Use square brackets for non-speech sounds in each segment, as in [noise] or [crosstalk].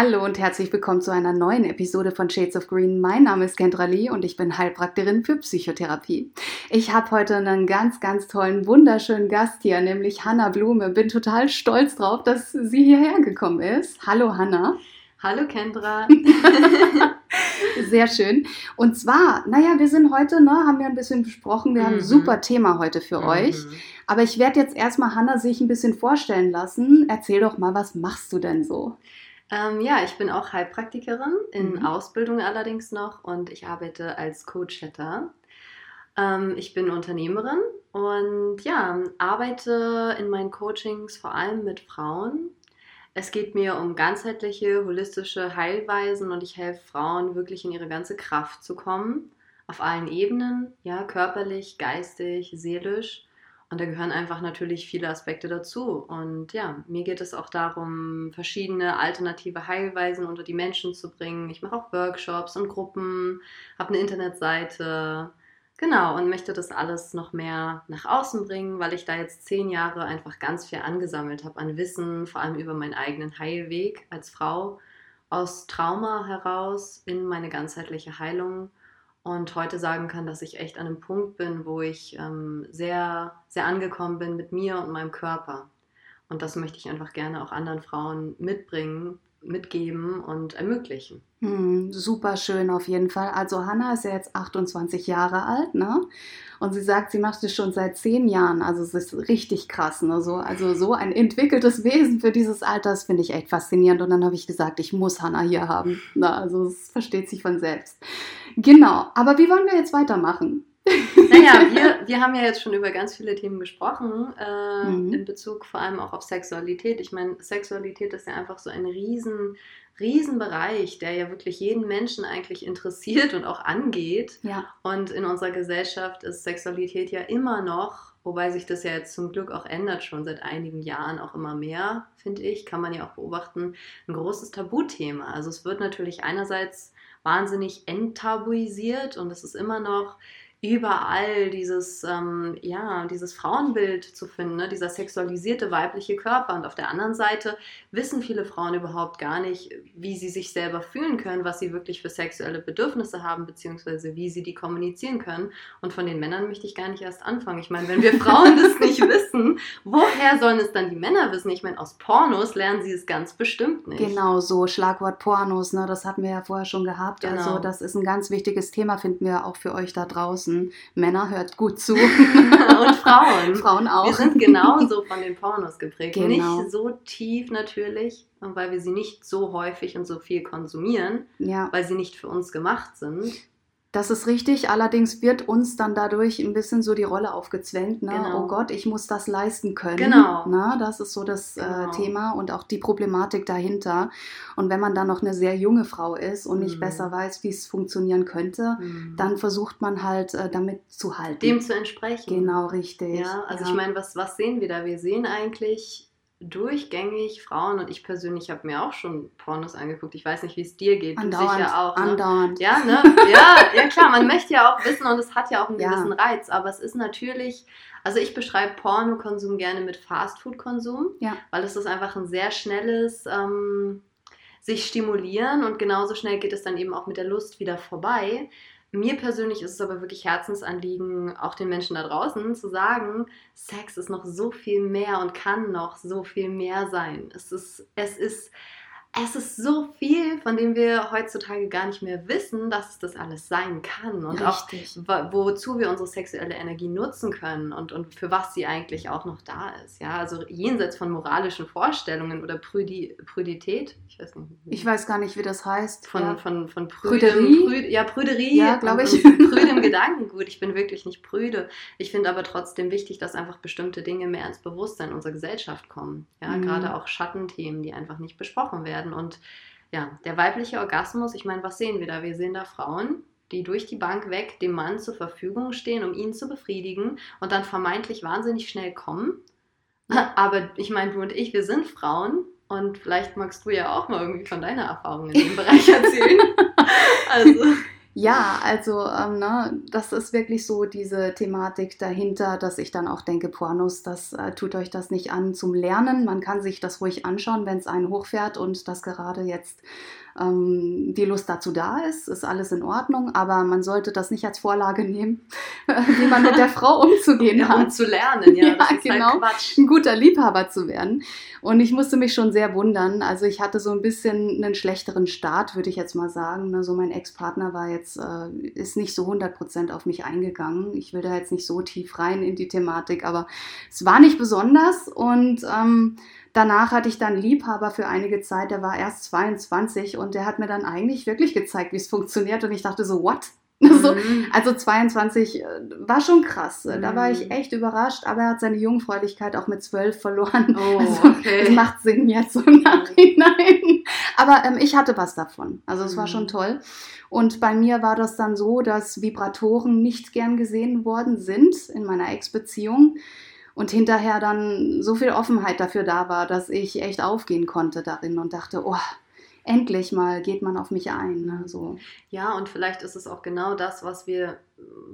Hallo und herzlich willkommen zu einer neuen Episode von Shades of Green. Mein Name ist Kendra Lee und ich bin Heilpraktikerin für Psychotherapie. Ich habe heute einen ganz, ganz tollen, wunderschönen Gast hier, nämlich Hanna Blume. Bin total stolz drauf, dass sie hierher gekommen ist. Hallo Hanna. Hallo Kendra. [laughs] [laughs] Sehr schön. Und zwar, naja, wir sind heute, ne, haben wir ein bisschen besprochen, wir mhm. haben ein mhm. super Thema heute für mhm. euch. Aber ich werde jetzt erstmal Hanna sich ein bisschen vorstellen lassen. Erzähl doch mal, was machst du denn so? Ähm, ja, ich bin auch Heilpraktikerin, in mhm. Ausbildung allerdings noch und ich arbeite als Coach-Hatter. Ähm, ich bin Unternehmerin und ja, arbeite in meinen Coachings vor allem mit Frauen. Es geht mir um ganzheitliche, holistische Heilweisen und ich helfe Frauen wirklich in ihre ganze Kraft zu kommen. Auf allen Ebenen, ja, körperlich, geistig, seelisch. Und da gehören einfach natürlich viele Aspekte dazu. Und ja, mir geht es auch darum, verschiedene alternative Heilweisen unter die Menschen zu bringen. Ich mache auch Workshops und Gruppen, habe eine Internetseite. Genau, und möchte das alles noch mehr nach außen bringen, weil ich da jetzt zehn Jahre einfach ganz viel angesammelt habe an Wissen, vor allem über meinen eigenen Heilweg als Frau aus Trauma heraus in meine ganzheitliche Heilung und heute sagen kann, dass ich echt an einem Punkt bin, wo ich ähm, sehr, sehr angekommen bin mit mir und meinem Körper. Und das möchte ich einfach gerne auch anderen Frauen mitbringen, mitgeben und ermöglichen. Hm, super schön auf jeden Fall. Also Hanna ist ja jetzt 28 Jahre alt, ne? Und sie sagt, sie macht es schon seit zehn Jahren. Also es ist richtig krass. Ne? So, also so ein entwickeltes Wesen für dieses Alter, das finde ich echt faszinierend. Und dann habe ich gesagt, ich muss Hanna hier haben. Na, also es versteht sich von selbst. Genau. Aber wie wollen wir jetzt weitermachen? Naja, wir, wir haben ja jetzt schon über ganz viele Themen gesprochen, äh, mhm. in Bezug vor allem auch auf Sexualität. Ich meine, Sexualität ist ja einfach so ein riesen, riesen Bereich, der ja wirklich jeden Menschen eigentlich interessiert und auch angeht. Ja. Und in unserer Gesellschaft ist Sexualität ja immer noch, wobei sich das ja jetzt zum Glück auch ändert, schon seit einigen Jahren auch immer mehr, finde ich, kann man ja auch beobachten, ein großes Tabuthema. Also es wird natürlich einerseits wahnsinnig enttabuisiert und es ist immer noch überall dieses, ähm, ja, dieses Frauenbild zu finden, ne? dieser sexualisierte weibliche Körper. Und auf der anderen Seite wissen viele Frauen überhaupt gar nicht, wie sie sich selber fühlen können, was sie wirklich für sexuelle Bedürfnisse haben, beziehungsweise wie sie die kommunizieren können. Und von den Männern möchte ich gar nicht erst anfangen. Ich meine, wenn wir Frauen das nicht [laughs] wissen, woher sollen es dann die Männer wissen? Ich meine, aus Pornos lernen sie es ganz bestimmt nicht. Genau, so Schlagwort Pornos, ne? das hatten wir ja vorher schon gehabt. Also genau. Also das ist ein ganz wichtiges Thema, finden wir auch für euch da draußen draußen. Männer hört gut zu. [laughs] und Frauen. Frauen auch. Wir sind genauso von den Pornos geprägt. Genau. Nicht so tief natürlich, weil wir sie nicht so häufig und so viel konsumieren, ja. weil sie nicht für uns gemacht sind. Das ist richtig, allerdings wird uns dann dadurch ein bisschen so die Rolle aufgezwängt. Ne? Genau. Oh Gott, ich muss das leisten können. Genau. Ne? Das ist so das äh, genau. äh, Thema und auch die Problematik dahinter. Und wenn man dann noch eine sehr junge Frau ist und nicht mhm. besser weiß, wie es funktionieren könnte, mhm. dann versucht man halt äh, damit zu halten. Dem zu entsprechen. Genau, richtig. Ja, also ja. ich meine, was, was sehen wir da? Wir sehen eigentlich durchgängig Frauen und ich persönlich habe mir auch schon Pornos angeguckt. Ich weiß nicht, wie es dir geht. Andauernd, du sicher auch. Ne? Andauernd. Ja, ne? Ja, ja, klar, man möchte ja auch wissen und es hat ja auch einen ja. gewissen Reiz, aber es ist natürlich, also ich beschreibe Pornokonsum gerne mit Fastfood-Konsum, ja. weil es ist einfach ein sehr schnelles ähm, sich stimulieren und genauso schnell geht es dann eben auch mit der Lust wieder vorbei. Mir persönlich ist es aber wirklich Herzensanliegen, auch den Menschen da draußen zu sagen, Sex ist noch so viel mehr und kann noch so viel mehr sein. Es ist, es ist es ist so viel, von dem wir heutzutage gar nicht mehr wissen, dass es das alles sein kann und Richtig. auch wozu wir unsere sexuelle Energie nutzen können und, und für was sie eigentlich auch noch da ist. Ja, also jenseits von moralischen Vorstellungen oder Prüdi, Prüdität, ich weiß nicht. Ich weiß gar nicht, wie das heißt. Von, ja. von, von Prüdem, Prüderie? Prüd, ja, Prüderie. Ja, glaube ich. Prüdem Gedankengut. Ich bin wirklich nicht prüde. Ich finde aber trotzdem wichtig, dass einfach bestimmte Dinge mehr ins Bewusstsein unserer Gesellschaft kommen. Ja, mhm. gerade auch Schattenthemen, die einfach nicht besprochen werden werden. Und ja, der weibliche Orgasmus, ich meine, was sehen wir da? Wir sehen da Frauen, die durch die Bank weg dem Mann zur Verfügung stehen, um ihn zu befriedigen und dann vermeintlich wahnsinnig schnell kommen. Aber ich meine, du und ich, wir sind Frauen und vielleicht magst du ja auch mal irgendwie von deiner Erfahrung in dem Bereich erzählen. [laughs] also. Ja, also ähm, ne, das ist wirklich so diese Thematik dahinter, dass ich dann auch denke, Pornos, das äh, tut euch das nicht an zum Lernen. Man kann sich das ruhig anschauen, wenn es einen hochfährt und das gerade jetzt ähm, die Lust dazu da ist, ist alles in Ordnung, aber man sollte das nicht als Vorlage nehmen, [laughs] wie man mit der Frau umzugehen [laughs] ja, hat. Um zu lernen, ja, [laughs] ja ist genau, halt ein guter Liebhaber zu werden. Und ich musste mich schon sehr wundern. Also ich hatte so ein bisschen einen schlechteren Start, würde ich jetzt mal sagen. Also mein Ex-Partner war jetzt, äh, ist nicht so 100% auf mich eingegangen. Ich will da jetzt nicht so tief rein in die Thematik, aber es war nicht besonders und ähm, Danach hatte ich dann Liebhaber für einige Zeit, der war erst 22 und der hat mir dann eigentlich wirklich gezeigt, wie es funktioniert und ich dachte so, what? [laughs] So, Mhm. also 22 äh, war schon krass. Da war ich Mhm. echt überrascht, aber er hat seine Jungfräulichkeit auch mit 12 verloren. Oh, [laughs] Also, okay. Es macht Sinn jetzt so im Nachhinein. Aber ähm, ich hatte was davon. Also es war Mhm. schon toll. Und bei mir war das dann so, dass Vibratoren nicht gern gesehen worden sind in meiner Ex-Beziehung. Und hinterher dann so viel Offenheit dafür da war, dass ich echt aufgehen konnte darin und dachte, oh, endlich mal geht man auf mich ein. Ne? So. Ja, und vielleicht ist es auch genau das, was wir,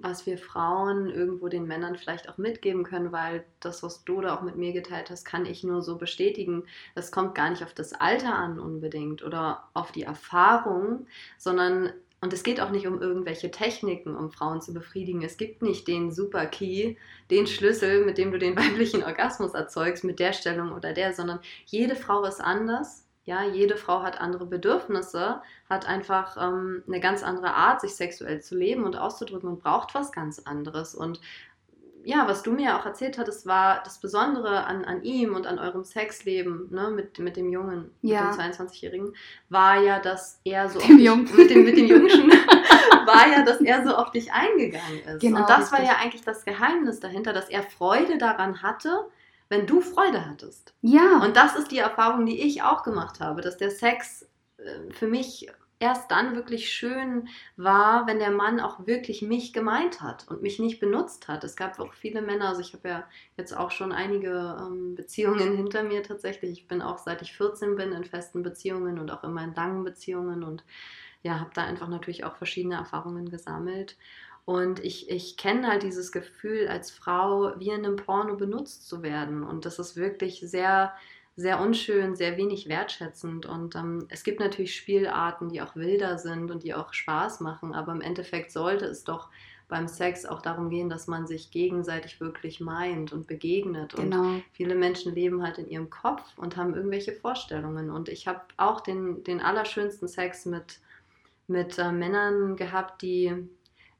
was wir Frauen irgendwo den Männern vielleicht auch mitgeben können, weil das, was du da auch mit mir geteilt hast, kann ich nur so bestätigen. Es kommt gar nicht auf das Alter an unbedingt oder auf die Erfahrung, sondern und es geht auch nicht um irgendwelche Techniken, um Frauen zu befriedigen. Es gibt nicht den Super Key, den Schlüssel, mit dem du den [laughs] weiblichen Orgasmus erzeugst, mit der Stellung oder der, sondern jede Frau ist anders. Ja, jede Frau hat andere Bedürfnisse, hat einfach ähm, eine ganz andere Art, sich sexuell zu leben und auszudrücken und braucht was ganz anderes. Und ja, was du mir ja auch erzählt hattest, war das Besondere an, an ihm und an eurem Sexleben ne, mit, mit dem Jungen, Ja. mit dem 22-Jährigen, war ja, dass er so auf Dem dich, Jungen. mit dem, mit dem Jungschen, [laughs] war ja, dass er so auf dich eingegangen ist. Genau, und das war richtig. ja eigentlich das Geheimnis dahinter, dass er Freude daran hatte, wenn du Freude hattest. Ja, Und das ist die Erfahrung, die ich auch gemacht habe, dass der Sex äh, für mich erst dann wirklich schön war, wenn der Mann auch wirklich mich gemeint hat und mich nicht benutzt hat. Es gab auch viele Männer, also ich habe ja jetzt auch schon einige ähm, Beziehungen [laughs] hinter mir tatsächlich. Ich bin auch seit ich 14 bin in festen Beziehungen und auch immer in langen Beziehungen und ja, habe da einfach natürlich auch verschiedene Erfahrungen gesammelt. Und ich, ich kenne halt dieses Gefühl, als Frau wie in einem Porno benutzt zu werden. Und das ist wirklich sehr, sehr unschön, sehr wenig wertschätzend. Und ähm, es gibt natürlich Spielarten, die auch wilder sind und die auch Spaß machen. Aber im Endeffekt sollte es doch beim Sex auch darum gehen, dass man sich gegenseitig wirklich meint und begegnet. Und genau. viele Menschen leben halt in ihrem Kopf und haben irgendwelche Vorstellungen. Und ich habe auch den, den allerschönsten Sex mit, mit äh, Männern gehabt, die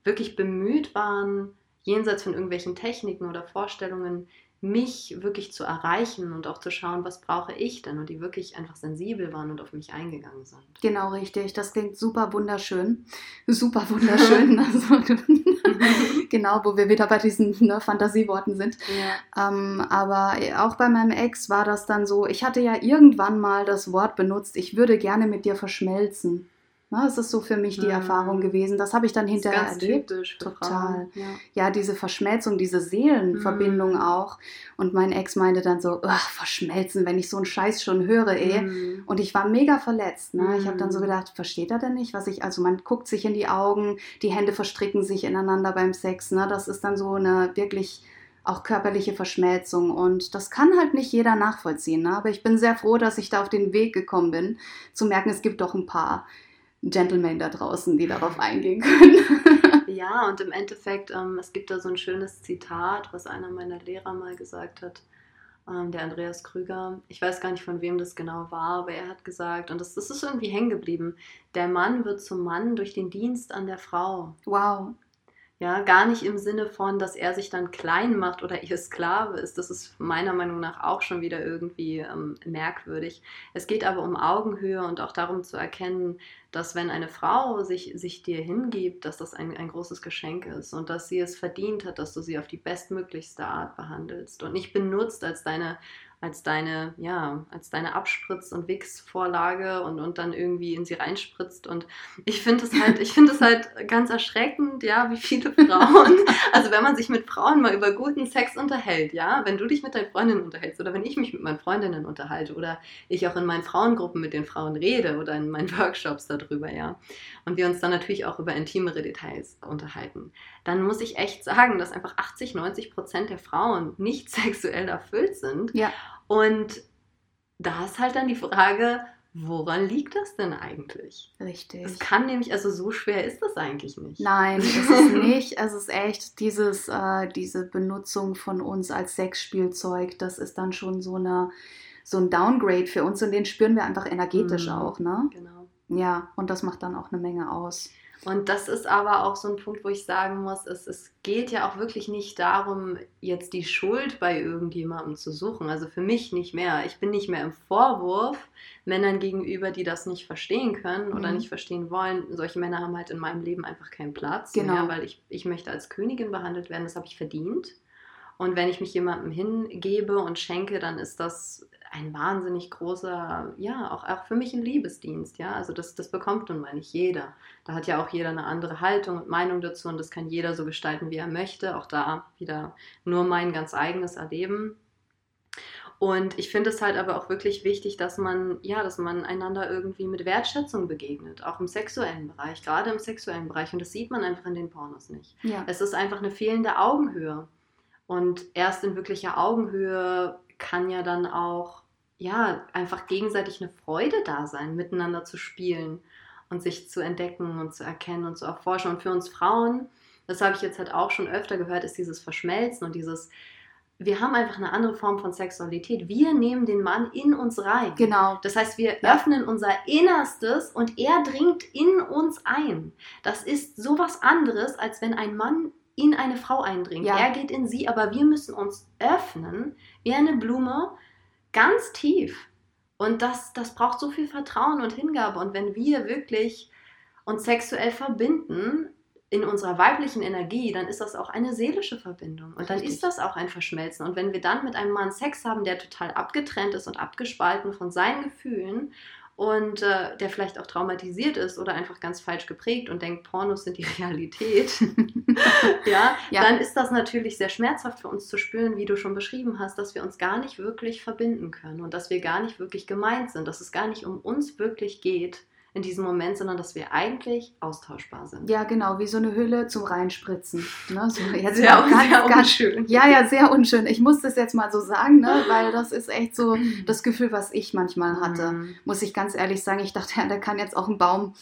wirklich bemüht waren, jenseits von irgendwelchen Techniken oder Vorstellungen, mich wirklich zu erreichen und auch zu schauen, was brauche ich denn und die wirklich einfach sensibel waren und auf mich eingegangen sind. Genau, richtig. Das klingt super wunderschön. Super wunderschön. [laughs] Also, [laughs] genau, wo wir wieder bei diesen ne, Fantasieworten sind. Ja. Ähm, aber auch bei meinem Ex war das dann so, ich hatte ja irgendwann mal das Wort benutzt, ich würde gerne mit dir verschmelzen. Ne, das ist so für mich die Mhm. Erfahrung gewesen. Das habe ich dann hinterher erlebt. Total. Ja. Ja, diese Verschmelzung, diese Seelenverbindung Mhm. auch. Und mein Ex meinte dann so, "Ach, verschmelzen, wenn ich so einen Scheiß schon höre, ey. Mhm. Und ich war mega verletzt. Ne? Ich habe dann so Mhm. gedacht, versteht er denn nicht, was ich, also man guckt sich in die Augen, die Hände verstricken sich ineinander beim Sex. Ne? Das ist dann so eine wirklich auch körperliche Verschmelzung. Und das kann halt nicht jeder nachvollziehen. Ne? Aber ich bin sehr froh, dass ich da auf den Weg gekommen bin, zu merken, es gibt doch ein paar Gentlemen da draußen, die darauf eingehen können. [laughs] Ja, und im Endeffekt, ähm, es gibt da so ein schönes Zitat, was einer meiner Lehrer mal gesagt hat, ähm, der Andreas Krüger. Ich weiß gar nicht, von wem das genau war, aber er hat gesagt, und das, das ist irgendwie hängen geblieben, der Mann wird zum Mann durch den Dienst an der Frau. wow. Ja, gar nicht im Sinne von, dass er sich dann klein macht oder ihr Sklave ist. Das ist meiner Meinung nach auch schon wieder irgendwie ähm, merkwürdig. Es geht aber um Augenhöhe und auch darum zu erkennen, dass wenn eine Frau sich, sich dir hingibt, dass das ein, ein großes Geschenk ist und dass sie es verdient hat, dass du sie auf die bestmöglichste Art behandelst und nicht benutzt als deine, als deine, ja, als deine Abspritz- und Wix-Vorlage und, und dann irgendwie in sie reinspritzt. Und ich finde es halt, ich finde es halt ganz erschreckend, ja, wie viele [laughs] Frauen, also wenn man sich mit Frauen mal über guten Sex unterhält, ja, wenn du dich mit deinen Freundinnen unterhältst oder wenn ich mich mit meinen Freundinnen unterhalte oder ich auch in meinen Frauengruppen mit den Frauen rede oder in meinen [laughs] Workshops darüber, ja, und wir uns dann natürlich auch über intimere Details unterhalten, dann muss ich echt sagen, dass einfach 80, 90 Prozent der Frauen nicht [laughs] sexuell erfüllt sind. Ja. Und da ist halt dann die Frage, woran liegt das denn eigentlich? Richtig. Es kann nämlich, also so schwer ist das eigentlich nicht. Nein, es ist [laughs] nicht. Es ist echt dieses, äh, diese Benutzung von uns als Sexspielzeug, das ist dann schon so eine so ein Downgrade für uns und den spüren wir einfach energetisch Mhm. auch, ne? Genau. Ja, und das macht dann auch eine Menge aus. Und das ist aber auch so ein Punkt, wo ich sagen muss, es, es geht ja auch wirklich nicht darum, jetzt die Schuld bei irgendjemandem zu suchen. Also für mich nicht mehr. Ich bin nicht mehr im Vorwurf Männern gegenüber, die das nicht verstehen können oder Mhm. nicht verstehen wollen. Solche Männer haben halt in meinem Leben einfach keinen Platz Genau. mehr, weil ich, ich möchte als Königin behandelt werden. Das habe ich verdient. Und wenn ich mich jemandem hingebe und schenke, dann ist das ein wahnsinnig großer, ja, auch, auch für mich ein Liebesdienst, ja. Also das, das bekommt nun mal nicht jeder. Da hat ja auch jeder eine andere Haltung und Meinung dazu und das kann jeder so gestalten, wie er möchte. Auch da wieder nur mein ganz eigenes Erleben. Und ich finde es halt aber auch wirklich wichtig, dass man, ja, dass man einander irgendwie mit Wertschätzung begegnet, auch im sexuellen Bereich, gerade im sexuellen Bereich. Und das sieht man einfach in den Pornos nicht. Ja. Es ist einfach eine fehlende Augenhöhe. Und erst in wirklicher Augenhöhe kann ja dann auch, ja, einfach gegenseitig eine Freude da sein, miteinander zu spielen und sich zu entdecken und zu erkennen und zu erforschen. Und für uns Frauen, das habe ich jetzt halt auch schon öfter gehört, ist dieses Verschmelzen und dieses, wir haben einfach eine andere Form von Sexualität. Wir nehmen den Mann in uns rein. Genau. Das heißt, wir Ja. öffnen unser Innerstes und er dringt in uns ein. Das ist sowas anderes, als wenn ein Mann in eine Frau eindringt. Ja. Er geht in sie, aber wir müssen uns öffnen wie eine Blume ganz tief. Und das, das braucht so viel Vertrauen und Hingabe. Und wenn wir wirklich uns sexuell verbinden in unserer weiblichen Energie, dann ist das auch eine seelische Verbindung. Und dann Richtig. ist das auch ein Verschmelzen. Und wenn wir dann mit einem Mann Sex haben, der total abgetrennt ist und abgespalten von seinen Gefühlen und äh, der vielleicht auch traumatisiert ist oder einfach ganz falsch geprägt und denkt, Pornos sind die [laughs] Realität, [laughs] ja, Ja. dann ist das natürlich sehr schmerzhaft für uns zu spüren, wie du schon beschrieben hast, dass wir uns gar nicht wirklich verbinden können und dass wir gar nicht wirklich gemeint sind, dass es gar nicht um uns wirklich geht in diesem Moment, sondern dass wir eigentlich austauschbar sind. Ja, genau, wie so eine Hülle zum Reinspritzen. Ne? So, [laughs] jetzt Sehr, ganz, sehr ganz, unschön. ja, ja, sehr unschön. Ich muss das jetzt mal so sagen, ne? weil das ist echt so [laughs] das Gefühl, was ich manchmal hatte. Mhm. Muss ich ganz ehrlich sagen, ich dachte, ja, da kann jetzt auch ein Baum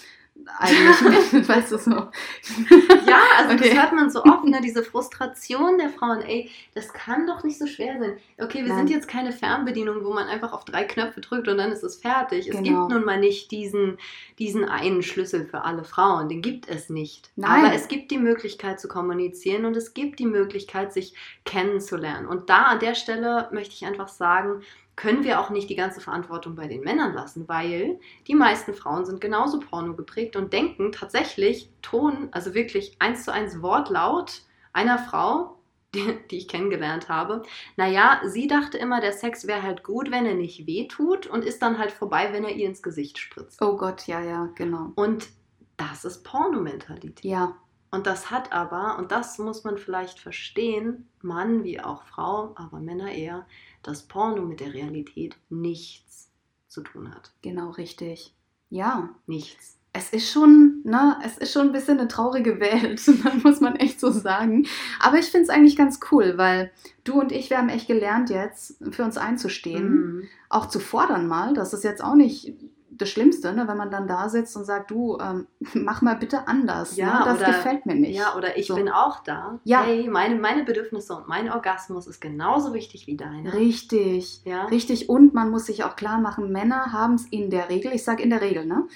eigentlich weißt du so. Ja, also Okay. das hört man so oft, ne? diese Frustration der Frauen. Ey, das kann doch nicht so schwer sein. Okay, wir Nein. sind jetzt keine Fernbedienung, wo man einfach auf drei Knöpfe drückt und dann ist es fertig. Es Genau. gibt nun mal nicht diesen, diesen einen Schlüssel für alle Frauen. Den gibt es nicht. Nein. Aber es gibt die Möglichkeit zu kommunizieren und es gibt die Möglichkeit, sich kennenzulernen. Und da an der Stelle möchte ich einfach sagen, können wir auch nicht die ganze Verantwortung bei den Männern lassen, weil die meisten Frauen sind genauso porno geprägt und denken tatsächlich Ton, also wirklich eins zu eins Wortlaut einer Frau, [laughs] die, die ich kennengelernt habe. Naja, sie dachte immer, der Sex wäre halt gut, wenn er nicht weh tut und ist dann halt vorbei, wenn er ihr ins Gesicht spritzt. Oh Gott, ja, ja, genau. Und das ist Pornomentalität. Ja, Und das hat aber, und das muss man vielleicht verstehen, Mann wie auch Frau, aber Männer eher, dass Porno mit der Realität nichts zu tun hat. genau richtig. Ja, Nichts. es ist schon, ne, es ist schon ein bisschen eine traurige Welt, das [laughs] muss man echt so sagen. Aber ich finde es eigentlich ganz cool, weil du und ich, wir haben echt gelernt jetzt, für uns einzustehen, Mhm. auch zu fordern mal. Das ist jetzt auch nicht das Schlimmste, ne, wenn man dann da sitzt und sagt, du, ähm, [laughs] mach mal bitte anders. Ja, ne? Das oder- gefällt mir nicht. Ja, oder ich So. bin auch da. Ja. Hey, meine, meine Bedürfnisse und mein Orgasmus ist genauso wichtig wie deine. Richtig. Ja. Richtig, und man muss sich auch klar machen, Männer haben es in der Regel, ich sage in der Regel, ne,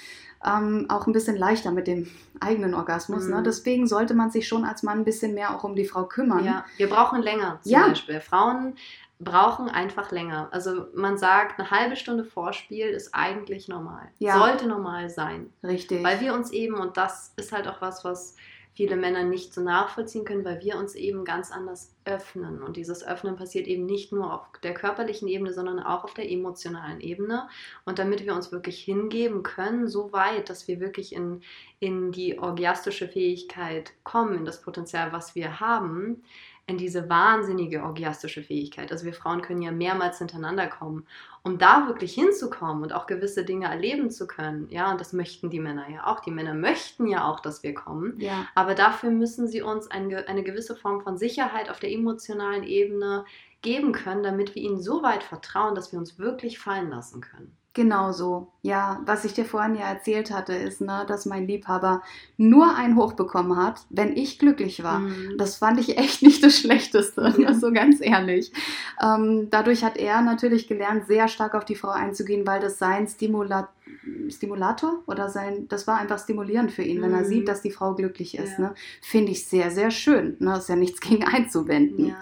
ähm, auch ein bisschen leichter mit dem eigenen Orgasmus. Mhm. Ne? Deswegen sollte man sich schon als Mann ein bisschen mehr auch um die Frau kümmern. Ja, wir brauchen länger zum Ja. Beispiel. Frauen brauchen einfach länger. Also man sagt, eine halbe Stunde Vorspiel ist eigentlich normal. Ja. Sollte normal sein. Richtig. Weil wir uns eben, und das ist halt auch was, was viele Männer nicht so nachvollziehen können, weil wir uns eben ganz anders öffnen. Und dieses Öffnen passiert eben nicht nur auf der körperlichen Ebene, sondern auch auf der emotionalen Ebene. Und damit wir uns wirklich hingeben können, so weit, dass wir wirklich in, in die orgiastische Fähigkeit kommen, in das Potenzial, was wir haben, in diese wahnsinnige orgiastische Fähigkeit. Also wir Frauen können ja mehrmals hintereinander kommen, um da wirklich hinzukommen und auch gewisse Dinge erleben zu können. Ja, und das möchten die Männer ja auch. Die Männer möchten ja auch, dass wir kommen. Ja. Aber dafür müssen sie uns eine, eine gewisse Form von Sicherheit auf der emotionalen Ebene geben können, damit wir ihnen so weit vertrauen, dass wir uns wirklich fallen lassen können. Genau so. Ja, was ich dir vorhin ja erzählt hatte, ist, ne, dass mein Liebhaber nur ein Hoch bekommen hat, wenn ich glücklich war. Mhm. Das fand ich echt nicht das Schlechteste, ne, so ganz ehrlich. Ähm, dadurch hat er natürlich gelernt, sehr stark auf die Frau einzugehen, weil das sein Stimula Stimulator oder sein, das war einfach stimulierend für ihn, wenn er Mhm. sieht, dass die Frau glücklich ist. Ja. Ne? Finde ich sehr, sehr schön. Ne? Ist ja nichts gegen einzuwenden. Ja.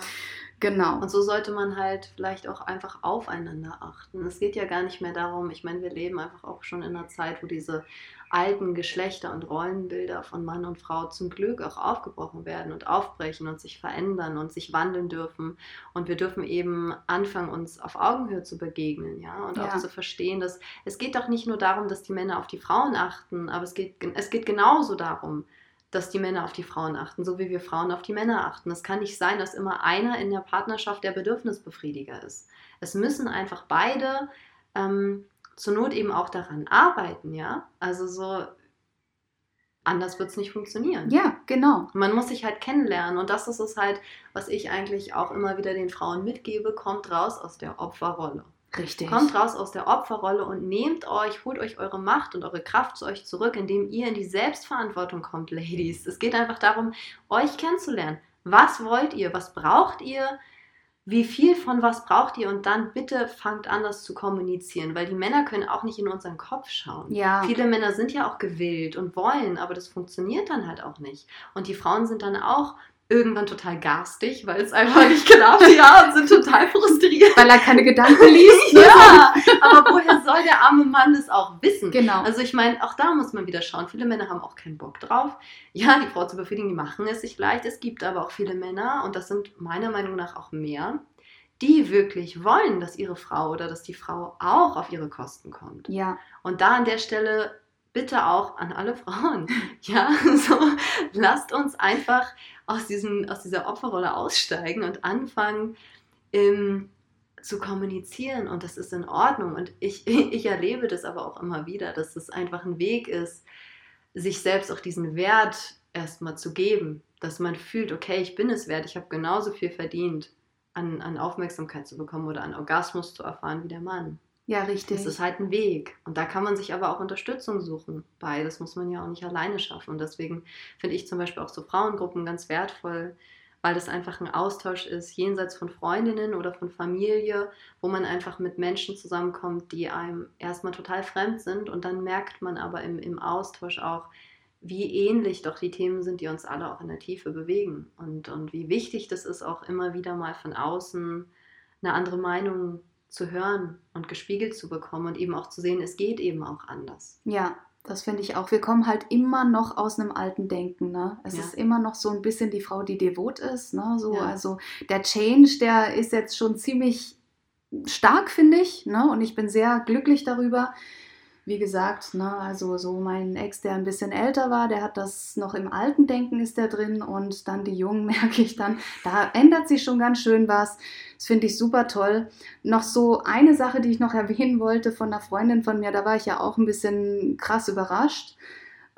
Genau. Und so sollte man halt vielleicht auch einfach aufeinander achten. Es geht ja gar nicht mehr darum, ich meine, wir leben einfach auch schon in einer Zeit, wo diese alten Geschlechter und Rollenbilder von Mann und Frau zum Glück auch aufgebrochen werden und aufbrechen und sich verändern und sich wandeln dürfen. Und wir dürfen eben anfangen, uns auf Augenhöhe zu begegnen, ja, und Ja. auch zu verstehen, dass es geht doch nicht nur darum, dass die Männer auf die Frauen achten, aber es geht, es geht genauso darum, dass die Männer auf die Frauen achten, so wie wir Frauen auf die Männer achten. Es kann nicht sein, dass immer einer in der Partnerschaft der Bedürfnisbefriediger ist. Es müssen einfach beide ähm, zur Not eben auch daran arbeiten, ja. Also so anders wird es nicht funktionieren. Ja, genau. Man muss sich halt kennenlernen und das ist es halt, was ich eigentlich auch immer wieder den Frauen mitgebe, kommt raus aus der Opferrolle. Richtig. Kommt raus aus der Opferrolle und nehmt euch, holt euch eure Macht und eure Kraft zu euch zurück, indem ihr in die Selbstverantwortung kommt, Ladies. Es geht einfach darum, euch kennenzulernen. Was wollt ihr? Was braucht ihr? Wie viel von was braucht ihr? Und dann bitte fangt an, das zu kommunizieren, weil die Männer können auch nicht in unseren Kopf schauen. Ja. Viele Männer sind ja auch gewillt und wollen, aber das funktioniert dann halt auch nicht. Und die Frauen sind dann auch irgendwann total garstig, weil es einfach nicht klappt, ja, und sind total frustriert. Weil er keine Gedanken liest. [laughs] Ne? Ja, aber woher soll der arme Mann das auch wissen? Genau. Also ich meine, auch da muss man wieder schauen. Viele Männer haben auch keinen Bock drauf. Ja, die Frau zu befriedigen, die machen es sich leicht. Es gibt aber auch viele Männer, und das sind meiner Meinung nach auch mehr, die wirklich wollen, dass ihre Frau oder dass die Frau auch auf ihre Kosten kommt. ja. Und da an der Stelle bitte auch an alle Frauen, [laughs] ja, so lasst uns einfach aus, diesem, aus dieser Opferrolle aussteigen und anfangen ähm, zu kommunizieren und das ist in Ordnung. Und ich, [laughs] ich erlebe das aber auch immer wieder, dass es einfach ein Weg ist, sich selbst auch diesen Wert erstmal zu geben, dass man fühlt, okay, ich bin es wert, ich habe genauso viel verdient, an, an Aufmerksamkeit zu bekommen oder an Orgasmus zu erfahren wie der Mann. Ja, richtig. Das ist halt ein Weg. Und da kann man sich aber auch Unterstützung suchen bei. Das muss man ja auch nicht alleine schaffen. Und deswegen finde ich zum Beispiel auch so Frauengruppen ganz wertvoll, weil das einfach ein Austausch ist, jenseits von Freundinnen oder von Familie, wo man einfach mit Menschen zusammenkommt, die einem erstmal total fremd sind. Und dann merkt man aber im, im Austausch auch, wie ähnlich doch die Themen sind, die uns alle auch in der Tiefe bewegen. Und, und wie wichtig das ist, auch immer wieder mal von außen eine andere Meinung zu hören und gespiegelt zu bekommen und eben auch zu sehen, es geht eben auch anders. Ja, das finde ich auch. Wir kommen halt immer noch aus einem alten Denken. Ne? Es Ja. ist immer noch so ein bisschen die Frau, die devot ist. Ne? So, Ja. Also der Change, der ist jetzt schon ziemlich stark, finde ich. Ne? Und ich bin sehr glücklich darüber. Wie gesagt, ne, also so mein Ex, der ein bisschen älter war, der hat das noch im alten Denken ist der drin und dann die Jungen [laughs] merke ich dann, da ändert sich schon ganz schön was. Das finde ich super toll. Noch so eine Sache, die ich noch [laughs] erwähnen wollte von einer Freundin von mir, da war ich ja auch ein bisschen krass überrascht,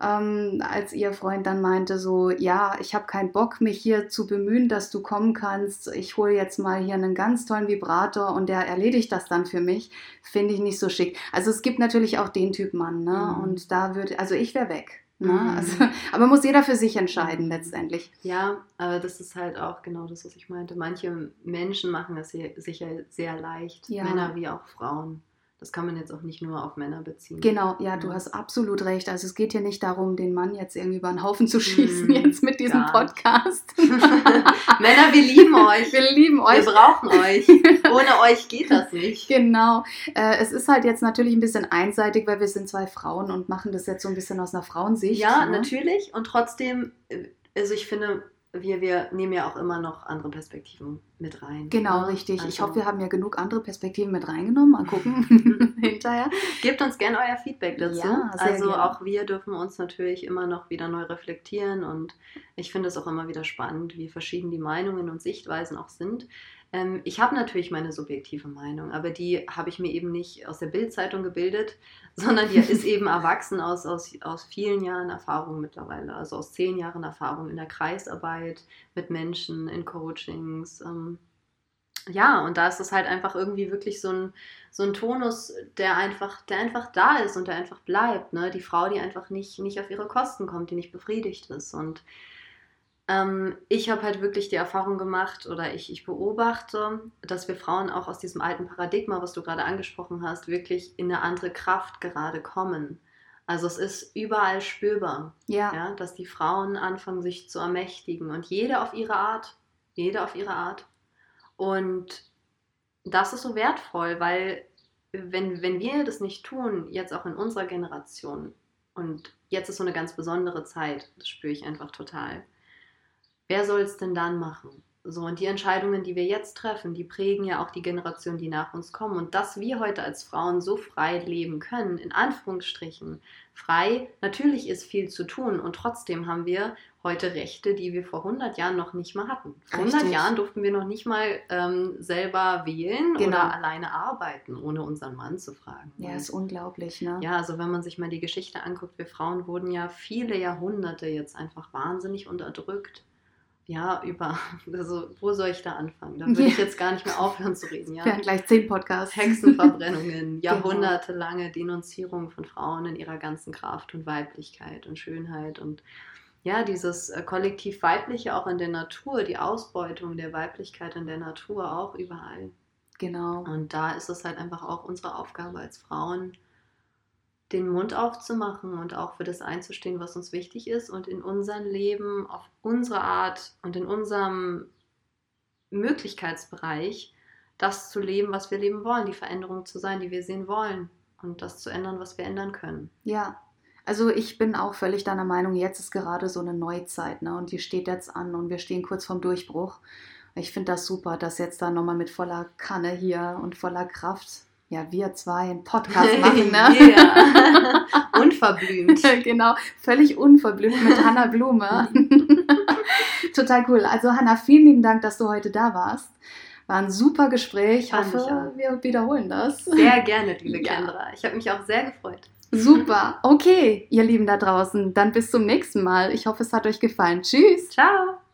ähm, als ihr Freund dann meinte so, ja, ich habe keinen Bock, mich hier zu bemühen, dass du kommen kannst. Ich hole jetzt mal hier einen ganz tollen Vibrator und der erledigt das dann für mich. Finde ich nicht so schick. Also es gibt natürlich auch den Typ Mann, ne? Mhm. Und da würde, also ich wäre weg. Ne? Mhm. Also, aber muss jeder für sich entscheiden letztendlich. Ja, aber das ist halt auch genau das, was ich meinte. Manche Menschen machen es sicher sehr leicht, Ja. Männer wie auch Frauen. Das kann man jetzt auch nicht nur auf Männer beziehen. Genau, ja, du Ja. hast absolut recht. Also es geht hier nicht darum, den Mann jetzt irgendwie über den Haufen zu schießen, Mhm, jetzt mit diesem. Podcast. [laughs] [laughs] Männer, wir lieben euch. Wir lieben Wir euch. brauchen euch. [laughs] Ohne euch geht das nicht. Genau. Äh, es ist halt jetzt natürlich ein bisschen einseitig, weil wir sind zwei Frauen und machen das jetzt so ein bisschen aus einer Frauensicht. Ja, ne? natürlich. Und trotzdem, äh, also ich finde, wir, wir nehmen ja auch immer noch andere Perspektiven mit rein. Genau, ne? richtig. Also, Ich hoffe, wir haben ja genug andere Perspektiven mit reingenommen. Mal gucken [laughs] [laughs] hinterher. Gebt uns gerne euer Feedback dazu. Ja, also gerne. auch wir dürfen uns natürlich immer noch wieder neu reflektieren und ich finde es auch immer wieder spannend, wie verschieden die Meinungen und Sichtweisen auch sind. Ähm, ich habe natürlich meine subjektive Meinung, aber die habe ich mir eben nicht aus der Bildzeitung gebildet, [laughs] sondern die ist eben erwachsen aus, aus, aus vielen Jahren Erfahrung mittlerweile, also aus zehn Jahren Erfahrung in der Kreisarbeit mit Menschen, in Coachings. Ähm, ja, und da ist es halt einfach irgendwie wirklich so ein, so ein Tonus, der einfach, der einfach da ist und der einfach bleibt. Ne? Die Frau, die einfach nicht, nicht auf ihre Kosten kommt, die nicht befriedigt ist. Und ähm, ich habe halt wirklich die Erfahrung gemacht oder ich, ich beobachte, dass wir Frauen auch aus diesem alten Paradigma, was du gerade angesprochen hast, wirklich in eine andere Kraft gerade kommen. Also es ist überall spürbar, Ja, ja, dass die Frauen anfangen, sich zu ermächtigen und jede auf ihre Art, jede auf ihre Art. Und das ist so wertvoll, weil wenn, wenn wir das nicht tun, jetzt auch in unserer Generation, und jetzt ist so eine ganz besondere Zeit, das spüre ich einfach total, wer soll es denn dann machen? So, und die Entscheidungen, die wir jetzt treffen, die prägen ja auch die Generation, die nach uns kommen. Und dass wir heute als Frauen so frei leben können, in Anführungsstrichen, frei, natürlich ist viel zu tun und trotzdem haben wir heute Rechte, die wir vor 100 Jahren noch nicht mal hatten. Vor 100 Richtig. Jahren durften wir noch nicht mal ähm, selber wählen Genau. oder alleine arbeiten, ohne unseren Mann zu fragen. ja, ist unglaublich, ne? ja, also wenn man sich mal die Geschichte anguckt, wir Frauen wurden ja viele Jahrhunderte jetzt einfach wahnsinnig unterdrückt. Ja, über, [laughs] also wo soll ich da anfangen? Da würde Ja. ich jetzt gar nicht mehr aufhören zu reden, ja. Wir haben gleich zehn Podcasts. Hexenverbrennungen, [laughs] Genau. jahrhundertelange Denunzierung von Frauen in ihrer ganzen Kraft und Weiblichkeit und Schönheit und ja, dieses äh, kollektiv Weibliche auch in der Natur, die Ausbeutung der Weiblichkeit in der Natur auch überall. Genau. Und da ist es halt einfach auch unsere Aufgabe als Frauen, den Mund aufzumachen und auch für das einzustehen, was uns wichtig ist und in unserem Leben auf unsere Art und in unserem Möglichkeitsbereich das zu leben, was wir leben wollen, die Veränderung zu sein, die wir sehen wollen und das zu ändern, was wir ändern können. Ja, also ich bin auch völlig deiner Meinung, jetzt ist gerade so eine Neuzeit, ne? Und die steht jetzt an und wir stehen kurz vorm Durchbruch. Ich finde das super, dass jetzt da nochmal mit voller Kanne hier und voller Kraft, ja, wir zwei einen Podcast [laughs] machen, ne? Yeah. [laughs] Unverblümt. [laughs] genau, völlig unverblümt mit Hanna Blume. Total cool. Also Hanna, vielen lieben Dank, dass du heute da warst. War ein super Gespräch. Ich hoffe, wir wiederholen das. Sehr gerne, liebe Ja. Kendra. Ich habe mich auch sehr gefreut. Super. Okay, ihr Lieben da draußen, dann bis zum nächsten Mal. Ich hoffe, es hat euch gefallen. Tschüss. Ciao.